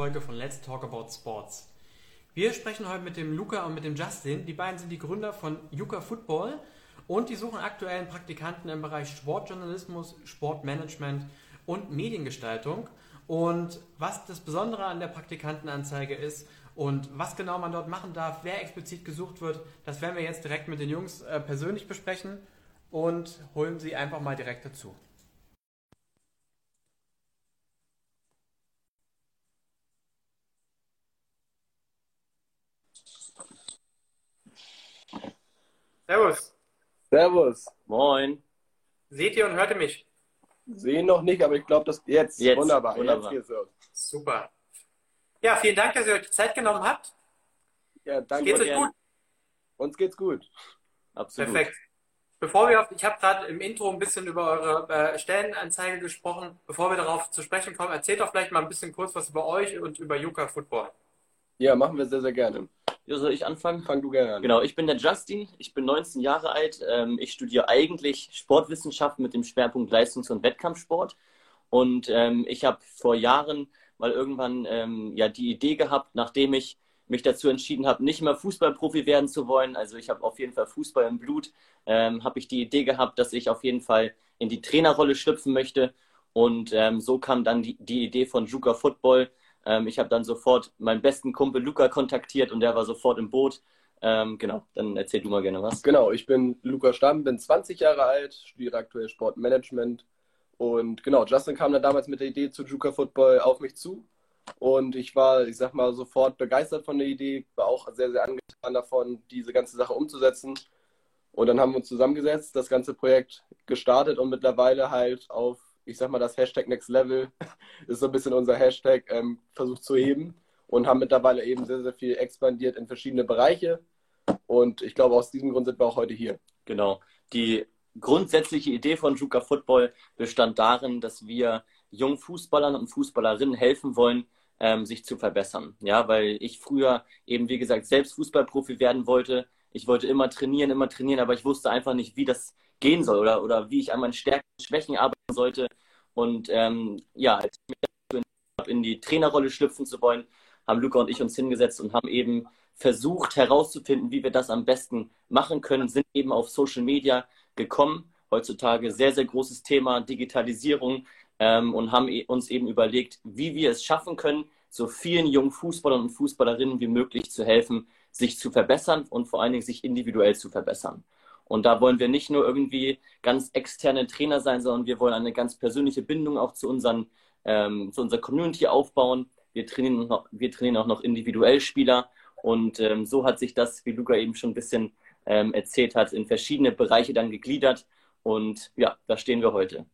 Folge von Let's Talk About Sports. Wir sprechen heute mit dem Luca und mit dem Justin. Die beiden sind die Gründer von Yuka Football und die suchen aktuell einen Praktikanten im Bereich Sportjournalismus, Sportmanagement und Mediengestaltung. Und was das Besondere an der Praktikantenanzeige ist und was genau man dort machen darf, wer explizit gesucht wird, das werden wir jetzt direkt mit den Jungs äh, persönlich besprechen und holen sie einfach mal direkt dazu. Servus. Servus. Moin. Seht ihr und hört ihr mich? Sehen noch nicht, aber ich glaube, dass jetzt. Jetzt, Wunderbar. wunderbar. Jetzt. Super. Ja, vielen Dank, dass ihr euch die Zeit genommen habt. Ja, danke. Geht's euch gut? Uns geht's gut. Absolut. Perfekt. Bevor wir auf, ich habe gerade im Intro ein bisschen über eure äh, Stellenanzeige gesprochen. Bevor wir darauf zu sprechen kommen, erzählt doch vielleicht mal ein bisschen kurz was über euch und über Yuka Football. Ja, machen wir sehr, sehr gerne. Ja, soll ich anfangen? Fang du gerne an. Genau, ich bin der Justin, ich bin 19 Jahre alt. Ähm, ich studiere eigentlich Sportwissenschaften mit dem Schwerpunkt Leistungs- und Wettkampfsport. Und ähm, ich habe vor Jahren mal irgendwann ähm, ja die Idee gehabt, nachdem ich mich dazu entschieden habe, nicht mehr Fußballprofi werden zu wollen. Also ich habe auf jeden Fall Fußball im Blut. Ähm, habe ich die Idee gehabt, dass ich auf jeden Fall in die Trainerrolle schlüpfen möchte. Und ähm, so kam dann die, die Idee von Juka Football. Ähm, ich habe dann sofort meinen besten Kumpel Luca kontaktiert und der war sofort im Boot. Ähm, genau, dann erzähl du mal gerne was. Genau, ich bin Lukas Stamm, bin 20 Jahre alt, studiere aktuell Sportmanagement. Und genau, Justin kam dann damals mit der Idee zu Juka Football auf mich zu. Und ich war, ich sag mal, sofort begeistert von der Idee, war auch sehr, sehr angetan davon, diese ganze Sache umzusetzen. Und dann haben wir uns zusammengesetzt, das ganze Projekt gestartet und mittlerweile halt auf, ich sag mal, das Hashtag Next Level ist so ein bisschen unser Hashtag, ähm, versucht zu heben und haben mittlerweile eben sehr, sehr viel expandiert in verschiedene Bereiche. Und ich glaube, aus diesem Grund sind wir auch heute hier. Genau. Die grundsätzliche Idee von Juka Football bestand darin, dass wir jungen Fußballern und Fußballerinnen helfen wollen, ähm, sich zu verbessern. Ja, weil ich früher eben, wie gesagt, selbst Fußballprofi werden wollte. Ich wollte immer trainieren, immer trainieren, aber ich wusste einfach nicht, wie das gehen soll oder, oder wie ich an meinen Stärken und Schwächen arbeiten sollte. Und ähm, ja, als ich mich dazu habe, in die Trainerrolle schlüpfen zu wollen, haben Luca und ich uns hingesetzt und haben eben versucht herauszufinden, wie wir das am besten machen können, sind eben auf Social Media gekommen. Heutzutage sehr, sehr großes Thema Digitalisierung ähm, und haben e- uns eben überlegt, wie wir es schaffen können, so vielen jungen Fußballern und Fußballerinnen wie möglich zu helfen, sich zu verbessern und vor allen Dingen sich individuell zu verbessern. Und da wollen wir nicht nur irgendwie ganz externe Trainer sein, sondern wir wollen eine ganz persönliche Bindung auch zu, unseren, ähm, zu unserer Community aufbauen. Wir trainieren, noch, wir trainieren auch noch individuell Spieler. Und ähm, so hat sich das, wie Luca eben schon ein bisschen ähm, erzählt hat, in verschiedene Bereiche dann gegliedert. Und ja, da stehen wir heute.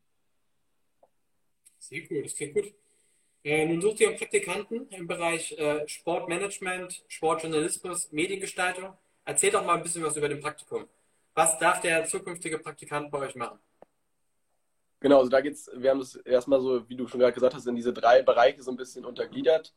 Sehr cool, das klingt gut. Äh, nun sucht ihr einen Praktikanten im Bereich äh, Sportmanagement, Sportjournalismus, Mediengestaltung. Erzählt doch mal ein bisschen was über den Praktikum. Was darf der zukünftige Praktikant bei euch machen? Genau, also da geht's, wir haben es erstmal so, wie du schon gerade gesagt hast, in diese drei Bereiche so ein bisschen untergliedert.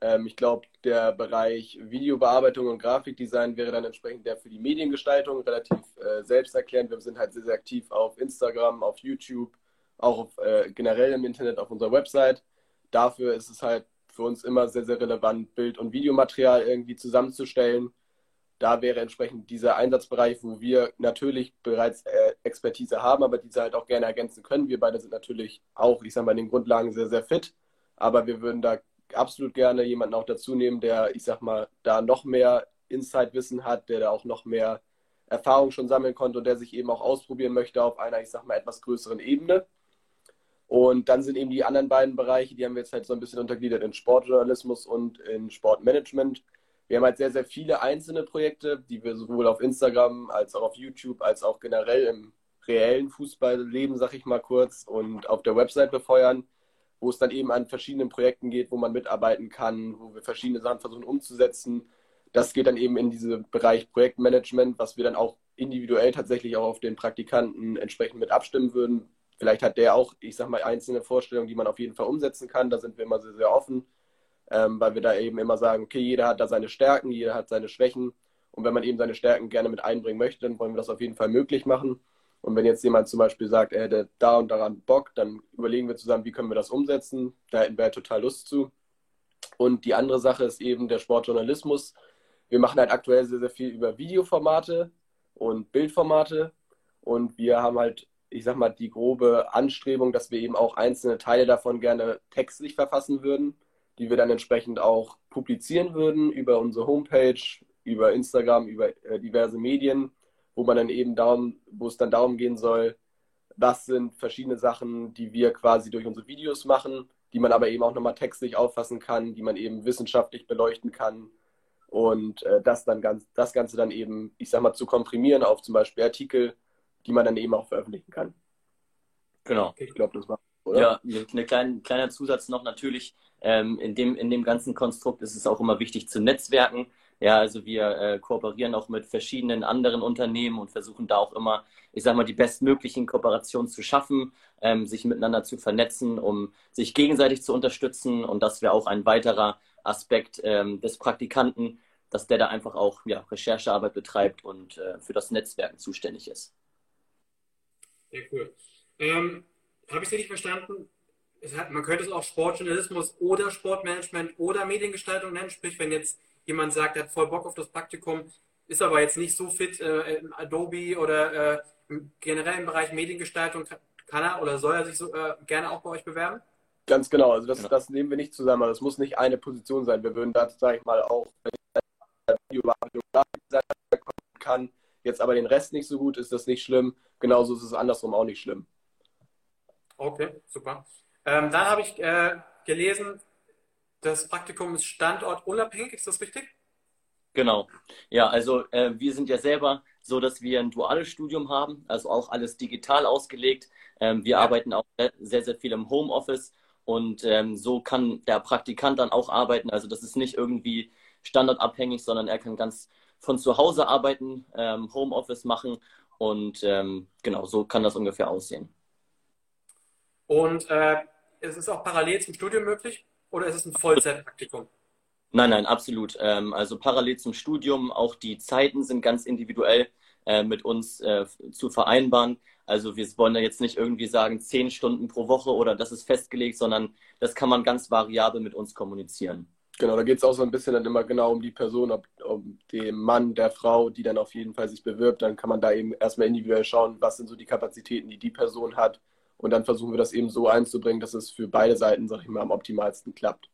Ähm, ich glaube, der Bereich Videobearbeitung und Grafikdesign wäre dann entsprechend der für die Mediengestaltung relativ äh, selbsterklärend. Wir sind halt sehr, sehr aktiv auf Instagram, auf YouTube, auch auf, äh, generell im Internet auf unserer Website. Dafür ist es halt für uns immer sehr, sehr relevant, Bild- und Videomaterial irgendwie zusammenzustellen. Da wäre entsprechend dieser Einsatzbereich, wo wir natürlich bereits äh, Expertise haben, aber diese halt auch gerne ergänzen können. Wir beide sind natürlich auch, ich sage mal, in den Grundlagen sehr, sehr fit, aber wir würden da absolut gerne jemanden auch dazu nehmen, der, ich sag mal, da noch mehr Insight-Wissen hat, der da auch noch mehr Erfahrung schon sammeln konnte und der sich eben auch ausprobieren möchte auf einer, ich sag mal, etwas größeren Ebene. Und dann sind eben die anderen beiden Bereiche, die haben wir jetzt halt so ein bisschen untergliedert in Sportjournalismus und in Sportmanagement. Wir haben halt sehr, sehr viele einzelne Projekte, die wir sowohl auf Instagram als auch auf YouTube als auch generell im reellen Fußballleben, sag ich mal kurz, und auf der Website befeuern, wo es dann eben an verschiedenen Projekten geht, wo man mitarbeiten kann, wo wir verschiedene Sachen versuchen umzusetzen. Das geht dann eben in diesen Bereich Projektmanagement, was wir dann auch individuell tatsächlich auch auf den Praktikanten entsprechend mit abstimmen würden. Vielleicht hat der auch, ich sag mal, einzelne Vorstellungen, die man auf jeden Fall umsetzen kann. Da sind wir immer sehr, sehr offen, ähm, weil wir da eben immer sagen, okay, jeder hat da seine Stärken, jeder hat seine Schwächen. Und wenn man eben seine Stärken gerne mit einbringen möchte, dann wollen wir das auf jeden Fall möglich machen. Und wenn jetzt jemand zum Beispiel sagt, er hätte da und daran Bock, dann überlegen wir zusammen, wie können wir das umsetzen. Da hätten wir halt total Lust zu. Und die andere Sache ist eben der Sportjournalismus. Wir machen halt aktuell sehr, sehr viel über Videoformate und Bildformate. Und wir haben halt, ich sag mal, die grobe Anstrebung, dass wir eben auch einzelne Teile davon gerne textlich verfassen würden, die wir dann entsprechend auch publizieren würden über unsere Homepage, über Instagram, über äh, diverse Medien, wo man dann eben darum, wo es dann darum gehen soll, was sind verschiedene Sachen, die wir quasi durch unsere Videos machen, die man aber eben auch nochmal textlich auffassen kann, die man eben wissenschaftlich beleuchten kann und äh, das dann ganz, das Ganze dann eben, ich sag mal, zu komprimieren auf zum Beispiel Artikel, die man dann eben auch veröffentlichen kann. Genau. Ich glaube, das war. Oder? Ja, ein klein, kleiner Zusatz noch natürlich. Ähm, in, dem, in dem ganzen Konstrukt ist es auch immer wichtig zu netzwerken. Ja, also wir äh, kooperieren auch mit verschiedenen anderen Unternehmen und versuchen da auch immer, ich sag mal, die bestmöglichen Kooperationen zu schaffen, ähm, sich miteinander zu vernetzen, um sich gegenseitig zu unterstützen. Und das wäre auch ein weiterer Aspekt ähm, des Praktikanten, dass der da einfach auch ja, Recherchearbeit betreibt und äh, für das Netzwerken zuständig ist. Sehr cool. Ähm, Habe ich es richtig verstanden? Hat, man könnte es auch Sportjournalismus oder Sportmanagement oder Mediengestaltung nennen, sprich, wenn jetzt jemand sagt, er hat voll Bock auf das Praktikum, ist aber jetzt nicht so fit äh, im Adobe oder äh, im generellen Bereich Mediengestaltung, kann er oder soll er sich so, äh, gerne auch bei euch bewerben? Ganz genau, also das, genau. das nehmen wir nicht zusammen. Das muss nicht eine Position sein. Wir würden da, sage ich mal, auch, wenn ich kann, jetzt aber den Rest nicht so gut, ist das nicht schlimm. Genauso ist es andersrum auch nicht schlimm. Okay, super. Ähm, dann habe ich äh, gelesen, das Praktikum ist standortunabhängig, ist das richtig? Genau. Ja, also äh, wir sind ja selber so, dass wir ein duales Studium haben, also auch alles digital ausgelegt. Ähm, wir ja. arbeiten auch sehr, sehr viel im Homeoffice und ähm, so kann der Praktikant dann auch arbeiten. Also das ist nicht irgendwie standardabhängig, sondern er kann ganz von zu Hause arbeiten, ähm, Homeoffice machen und ähm, genau so kann das ungefähr aussehen. Und äh, es ist auch parallel zum Studium möglich? oder ist es ein Vollzeitpraktikum? Nein, nein, absolut. Ähm, also parallel zum Studium, auch die Zeiten sind ganz individuell äh, mit uns äh, zu vereinbaren. Also wir wollen da jetzt nicht irgendwie sagen, zehn Stunden pro Woche oder das ist festgelegt, sondern das kann man ganz variabel mit uns kommunizieren. Genau, da geht es auch so ein bisschen dann immer genau um die Person, ob um den Mann, der Frau, die dann auf jeden Fall sich bewirbt. Dann kann man da eben erstmal individuell schauen, was sind so die Kapazitäten, die die Person hat und dann versuchen wir das eben so einzubringen, dass es für beide Seiten, sag ich mal, am optimalsten klappt.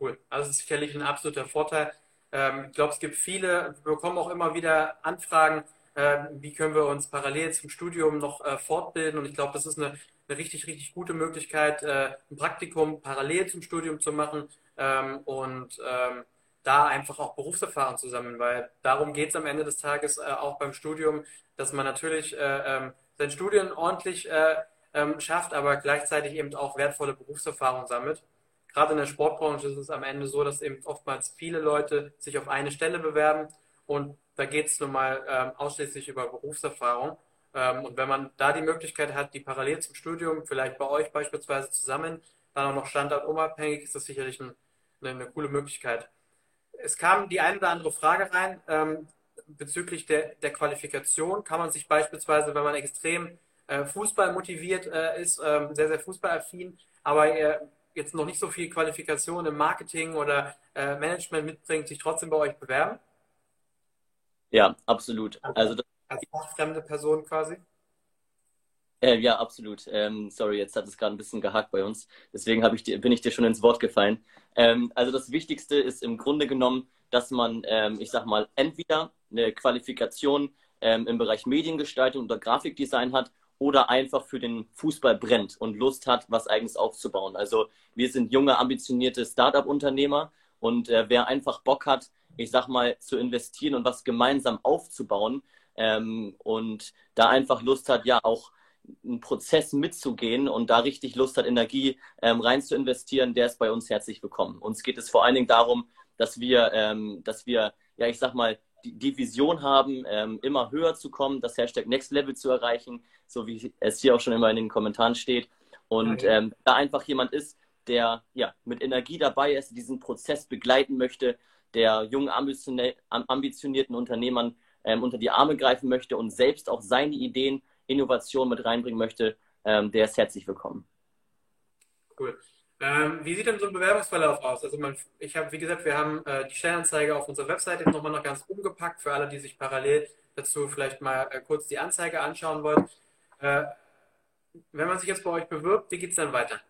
Cool. Also das ist sicherlich ein absoluter Vorteil. Ähm, ich glaube, es gibt viele, wir bekommen auch immer wieder Anfragen, äh, wie können wir uns parallel zum Studium noch äh, fortbilden. Und ich glaube, das ist eine, eine, richtig, richtig gute Möglichkeit, äh, ein Praktikum parallel zum Studium zu machen ähm, und ähm, da einfach auch Berufserfahrung zu sammeln, weil darum geht es am Ende des Tages äh, auch beim Studium, dass man natürlich ähm, sein Studium ordentlich äh, ähm, schafft, aber gleichzeitig eben auch wertvolle Berufserfahrung sammelt. Gerade in der Sportbranche ist es am Ende so, dass eben oftmals viele Leute sich auf eine Stelle bewerben und da geht es nun mal ähm, ausschließlich über Berufserfahrung. Ähm, und wenn man da die Möglichkeit hat, die parallel zum Studium, vielleicht bei euch beispielsweise zusammen, dann auch noch standortunabhängig, ist das sicherlich ein, eine, eine, coole Möglichkeit. Es kam die eine oder andere Frage rein. Ähm, bezüglich der, der Qualifikation kann man sich beispielsweise, wenn man extrem äh, Fußball motiviert äh, ist, äh, sehr, sehr fußballaffin, aber jetzt noch nicht so viel Qualifikation im Marketing oder äh, Management mitbringt, sich trotzdem bei euch bewerben? Ja, absolut. Also, das, als fachfremde Person quasi? Äh, ja, absolut. Ähm, sorry, jetzt hat es gerade ein bisschen gehakt bei uns. Deswegen ich dir, bin ich dir schon ins Wort gefallen. Ähm, also das Wichtigste ist im Grunde genommen, dass man, ähm, ich sag mal, entweder eine Qualifikation ähm, im Bereich Mediengestaltung oder Grafikdesign hat oder einfach für den Fußball brennt und Lust hat, was eigenes aufzubauen. Also wir sind junge, ambitionierte Startup-Unternehmer und äh, wer einfach Bock hat, ich sag mal, zu investieren und was gemeinsam aufzubauen ähm, und da einfach Lust hat, ja auch einen Prozess mitzugehen und da richtig Lust hat, Energie ähm, rein zu investieren, der ist bei uns herzlich willkommen. Uns geht es vor allen Dingen darum, dass wir, ähm, dass wir, ja, ich sag mal, die, die Vision haben, ähm, immer höher zu kommen, das Hashtag Next Level zu erreichen, so wie es hier auch schon immer in den Kommentaren steht. Und ähm, da einfach jemand ist, der ja mit Energie dabei ist, diesen Prozess begleiten möchte, der jungen, ambitionierten Unternehmern ähm, unter die Arme greifen möchte und selbst auch seine Ideen, Innovation mit reinbringen möchte, ähm, der ist herzlich willkommen. Cool. Ähm, wie sieht denn so ein Bewerbungsverlauf aus? Also man, ich habe, wie gesagt, wir haben äh, die Stellenanzeige auf unserer Webseite jetzt nochmal noch ganz umgepackt für alle, die sich parallel dazu vielleicht mal äh, kurz die Anzeige anschauen wollen. Äh, wenn man sich jetzt bei euch bewirbt, wie geht es dann weiter?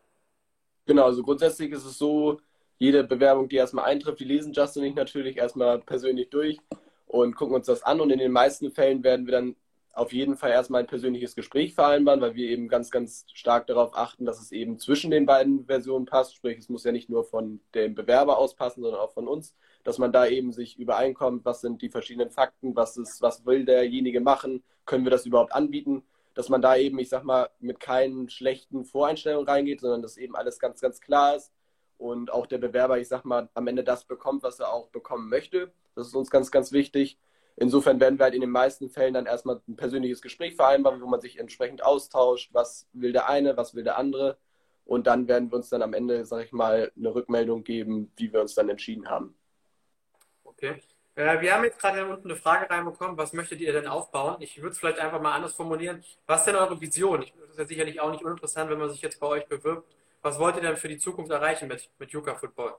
Genau, also grundsätzlich ist es so, jede Bewerbung, die erstmal eintrifft, die lesen Justin und ich natürlich erstmal persönlich durch und gucken uns das an und in den meisten Fällen werden wir dann auf jeden Fall erstmal ein persönliches Gespräch vereinbaren, weil wir eben ganz, ganz stark darauf achten, dass es eben zwischen den beiden Versionen passt. Sprich, es muss ja nicht nur von dem Bewerber auspassen, sondern auch von uns, dass man da eben sich übereinkommt, was sind die verschiedenen Fakten, was ist, was will derjenige machen, können wir das überhaupt anbieten, dass man da eben, ich sag mal, mit keinen schlechten Voreinstellungen reingeht, sondern dass eben alles ganz, ganz klar ist und auch der Bewerber, ich sag mal, am Ende das bekommt, was er auch bekommen möchte. Das ist uns ganz, ganz wichtig. Insofern werden wir halt in den meisten Fällen dann erstmal ein persönliches Gespräch vereinbaren, wo man sich entsprechend austauscht, was will der eine, was will der andere. Und dann werden wir uns dann am Ende, sag ich mal, eine Rückmeldung geben, wie wir uns dann entschieden haben. Okay. Äh, wir haben jetzt gerade unten eine Frage reinbekommen, was möchtet ihr denn aufbauen? Ich würde es vielleicht einfach mal anders formulieren. Was ist denn eure Vision? das ist ja sicherlich auch nicht uninteressant, wenn man sich jetzt bei euch bewirbt. Was wollt ihr denn für die Zukunft erreichen mit, mit Yuka Football?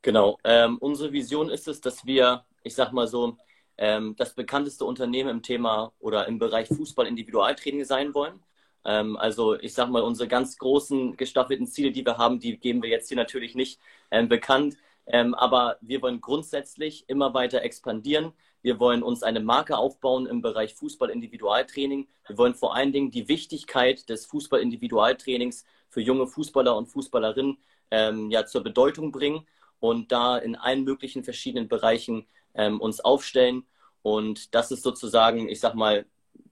Genau. Ähm, unsere Vision ist es, dass wir, ich sag mal so, ähm, das bekannteste Unternehmen im Thema oder im Bereich Fußball-Individualtraining sein wollen. Ähm, also ich sage mal, unsere ganz großen gestaffelten Ziele, die wir haben, die geben wir jetzt hier natürlich nicht ähm, bekannt. Ähm, aber wir wollen grundsätzlich immer weiter expandieren. Wir wollen uns eine Marke aufbauen im Bereich Fußball-Individualtraining. Wir wollen vor allen Dingen die Wichtigkeit des Fußball-Individualtrainings für junge Fußballer und Fußballerinnen ähm, ja, zur Bedeutung bringen und da in allen möglichen verschiedenen Bereichen ähm, uns aufstellen. Und das ist sozusagen, ich sag mal,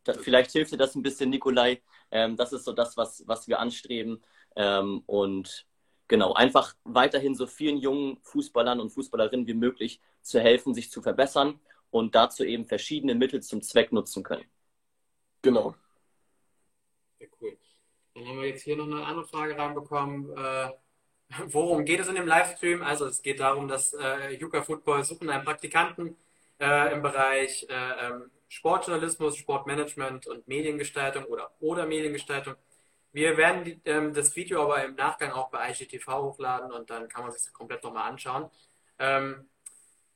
da, vielleicht hilft dir das ein bisschen, Nikolai. Ähm, das ist so das, was, was wir anstreben. Ähm, und genau, einfach weiterhin so vielen jungen Fußballern und Fußballerinnen wie möglich zu helfen, sich zu verbessern und dazu eben verschiedene Mittel zum Zweck nutzen können. Genau. Sehr cool. Dann haben wir jetzt hier noch eine andere Frage reinbekommen. Äh, worum geht es in dem Livestream? Also es geht darum, dass äh, Football suchen einen Praktikanten äh, im Bereich äh, ähm, Sportjournalismus, Sportmanagement und Mediengestaltung oder, oder Mediengestaltung. Wir werden die, ähm, das Video aber im Nachgang auch bei IGTV hochladen und dann kann man sich das komplett nochmal anschauen. Ähm,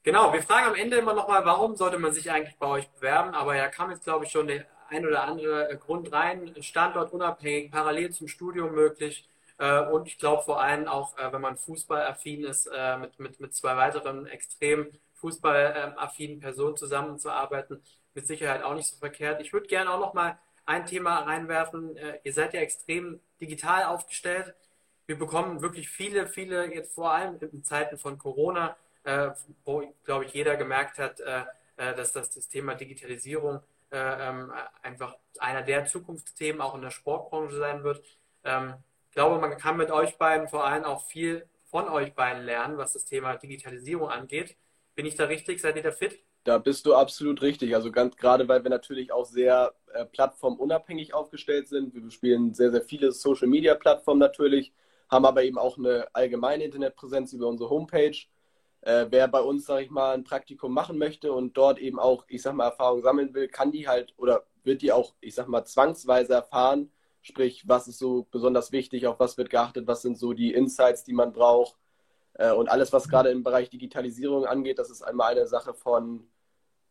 genau, wir fragen am Ende immer nochmal, warum sollte man sich eigentlich bei euch bewerben? Aber ja, kam jetzt, glaube ich, schon der ein oder andere Grund rein. Standort unabhängig, parallel zum Studium möglich. Äh, und ich glaube vor allem auch, äh, wenn man fußballaffin ist, äh, mit, mit, mit zwei weiteren extrem fußballaffinen Personen zusammenzuarbeiten, mit Sicherheit auch nicht so verkehrt. Ich würde gerne auch noch mal ein Thema reinwerfen. Ihr seid ja extrem digital aufgestellt. Wir bekommen wirklich viele, viele, jetzt vor allem in Zeiten von Corona, wo, glaube ich, jeder gemerkt hat, dass das, das Thema Digitalisierung ähm, einfach einer der Zukunftsthemen auch in der Sportbranche sein wird. Ich glaube, man kann mit euch beiden vor allem auch viel von euch beiden lernen, was das Thema Digitalisierung angeht. Bin ich da richtig? Seid ihr da fit? Da bist du absolut richtig. Also ganz gerade, weil wir natürlich auch sehr äh, plattformunabhängig aufgestellt sind. Wir bespielen sehr, sehr viele Social-Media-Plattformen natürlich, haben aber eben auch eine allgemeine Internetpräsenz über unsere Homepage. Äh, wer bei uns, sage ich mal, ein Praktikum machen möchte und dort eben auch, ich sag mal, Erfahrung sammeln will, kann die halt oder wird die auch, ich sag mal, zwangsweise erfahren, Sprich, was ist so besonders wichtig, auf was wird geachtet, was sind so die Insights, die man braucht. Äh, und alles, was gerade im Bereich Digitalisierung angeht, das ist einmal eine Sache von,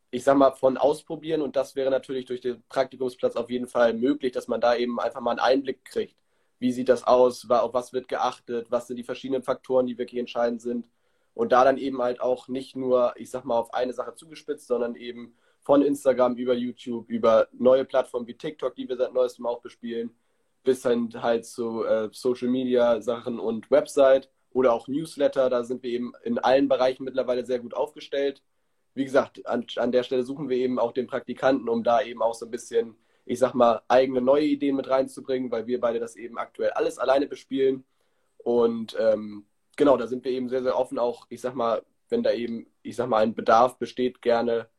ich sag mal, von Ausprobieren. Und das wäre natürlich durch den Praktikumsplatz auf jeden Fall möglich, dass man da eben einfach mal einen Einblick kriegt. Wie sieht das aus? Auf was wird geachtet? Was sind die verschiedenen Faktoren, die wirklich entscheidend sind? Und da dann eben halt auch nicht nur, ich sag mal, auf eine Sache zugespitzt, sondern eben von Instagram über YouTube, über neue Plattformen wie TikTok, die wir seit neuestem auch bespielen, bis hin halt zu äh, Social Media Sachen und Website oder auch Newsletter. Da sind wir eben in allen Bereichen mittlerweile sehr gut aufgestellt. Wie gesagt, an, an der Stelle suchen wir eben auch den Praktikanten, um da eben auch so ein bisschen, ich sag mal, eigene neue Ideen mit reinzubringen, weil wir beide das eben aktuell alles alleine bespielen. Und ähm, genau, da sind wir eben sehr, sehr offen, auch, ich sag mal, wenn da eben, ich sag mal, ein Bedarf besteht, gerne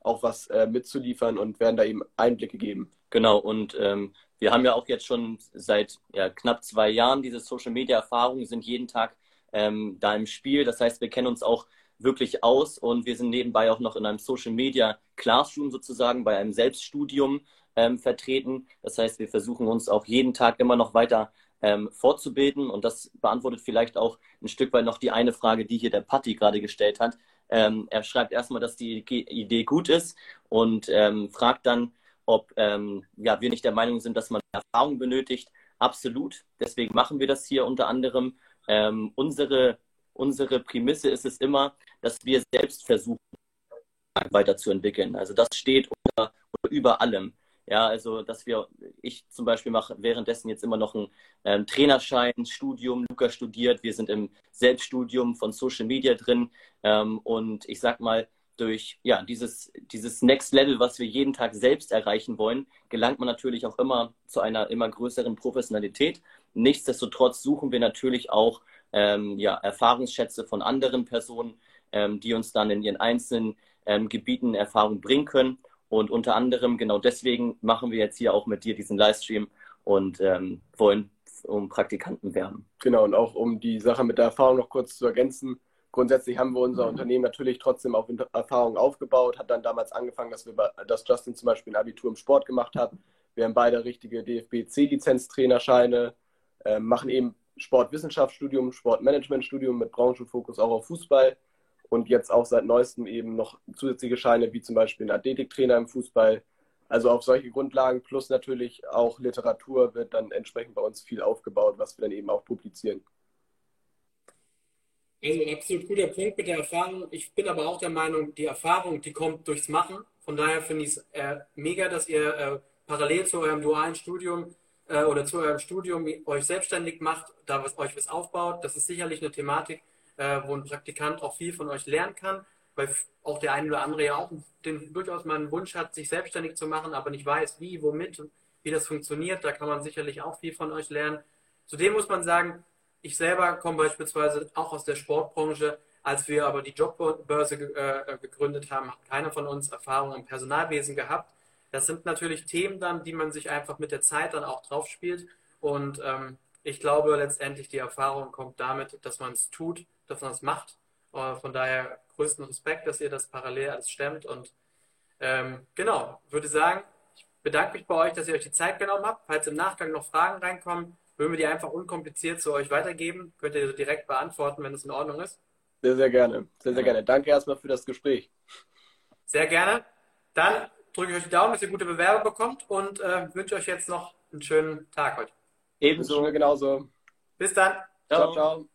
auch was äh, mitzuliefern und werden da eben Einblicke geben. Genau, und ähm, wir haben ja auch jetzt schon seit ja, knapp zwei Jahren diese Social-Media-Erfahrung, sind jeden Tag ähm, da im Spiel. Das heißt, wir kennen uns auch wirklich aus und wir sind nebenbei auch noch in einem Social-Media-Classroom sozusagen, bei einem Selbststudium ähm, vertreten. Das heißt, wir versuchen uns auch jeden Tag immer noch weiter ähm, fortzubilden. Und das beantwortet vielleicht auch ein Stück weit noch die eine Frage, die hier der Patti gerade gestellt hat. Ähm, er schreibt erstmal, dass die Idee gut ist und ähm, fragt dann, ob ähm, ja, wir nicht der Meinung sind, dass man Erfahrung benötigt. Absolut. Deswegen machen wir das hier unter anderem. Ähm, unsere, unsere Prämisse ist es immer, dass wir selbst versuchen, weiterzuentwickeln. Also das steht unter, über allem. Ja, also dass wir, ich zum Beispiel mache währenddessen jetzt immer noch ein ähm, Trainerschein, Studium, Luca studiert, wir sind im Selbststudium von Social Media drin ähm, und ich sag mal, durch ja, dieses, dieses Next Level, was wir jeden Tag selbst erreichen wollen, gelangt man natürlich auch immer zu einer immer größeren Professionalität. Nichtsdestotrotz suchen wir natürlich auch ähm, ja, Erfahrungsschätze von anderen Personen, ähm, die uns dann in ihren einzelnen ähm, Gebieten Erfahrung bringen können. Und unter anderem, genau deswegen machen wir jetzt hier auch mit dir diesen Livestream und ähm, wollen um Praktikanten werben. Genau, und auch um die Sache mit der Erfahrung noch kurz zu ergänzen. Grundsätzlich haben wir unser mhm. Unternehmen natürlich trotzdem auf Erfahrung aufgebaut, hat dann damals angefangen, dass, wir, dass Justin zum Beispiel ein Abitur im Sport gemacht hat. Wir haben beide richtige DFB-C-Lizenztrainerscheine, äh, machen eben Sportwissenschaftsstudium, Sportmanagementstudium mit Branchenfokus auch auf Fußball und jetzt auch seit neuestem eben noch zusätzliche Scheine, wie zum Beispiel ein Athletiktrainer im Fußball. Also auf solche Grundlagen plus natürlich auch Literatur wird dann entsprechend bei uns viel aufgebaut, was wir dann eben auch publizieren. Also absolut guter Punkt mit der Erfahrung. Ich bin aber auch der Meinung, die Erfahrung, die kommt durchs Machen. Von daher finde ich es äh, mega, dass ihr äh, parallel zu eurem dualen Studium äh, oder zu eurem Studium euch selbstständig macht, da was, euch was aufbaut. Das ist sicherlich eine Thematik, äh, wo ein Praktikant auch viel von euch lernen kann, weil auch der eine oder andere ja auch den, durchaus mal einen Wunsch hat, sich selbstständig zu machen, aber nicht weiß, wie, womit, wie das funktioniert. Da kann man sicherlich auch viel von euch lernen. Zudem muss man sagen, ich selber komme beispielsweise auch aus der Sportbranche. Als wir aber die Jobbörse äh, gegründet haben, hat keiner von uns Erfahrung im Personalwesen gehabt. Das sind natürlich Themen dann, die man sich einfach mit der Zeit dann auch drauf spielt. Und ähm, ich glaube letztendlich, die Erfahrung kommt damit, dass man es tut dass man das macht. Uh, von daher größten Respekt, dass ihr das parallel alles stemmt. Und ähm, genau, würde sagen, ich bedanke mich bei euch, dass ihr euch die Zeit genommen habt. Falls im Nachgang noch Fragen reinkommen, würden wir die einfach unkompliziert zu euch weitergeben. Könnt ihr direkt beantworten, wenn es in Ordnung ist. Sehr, sehr gerne. Sehr, sehr gerne. Danke erstmal für das Gespräch. Sehr gerne. Dann drücke ich euch die Daumen, dass ihr gute Bewerbung bekommt und äh, wünsche euch jetzt noch einen schönen Tag heute. Ebenso. Genauso. Bis dann. ciao. ciao. ciao.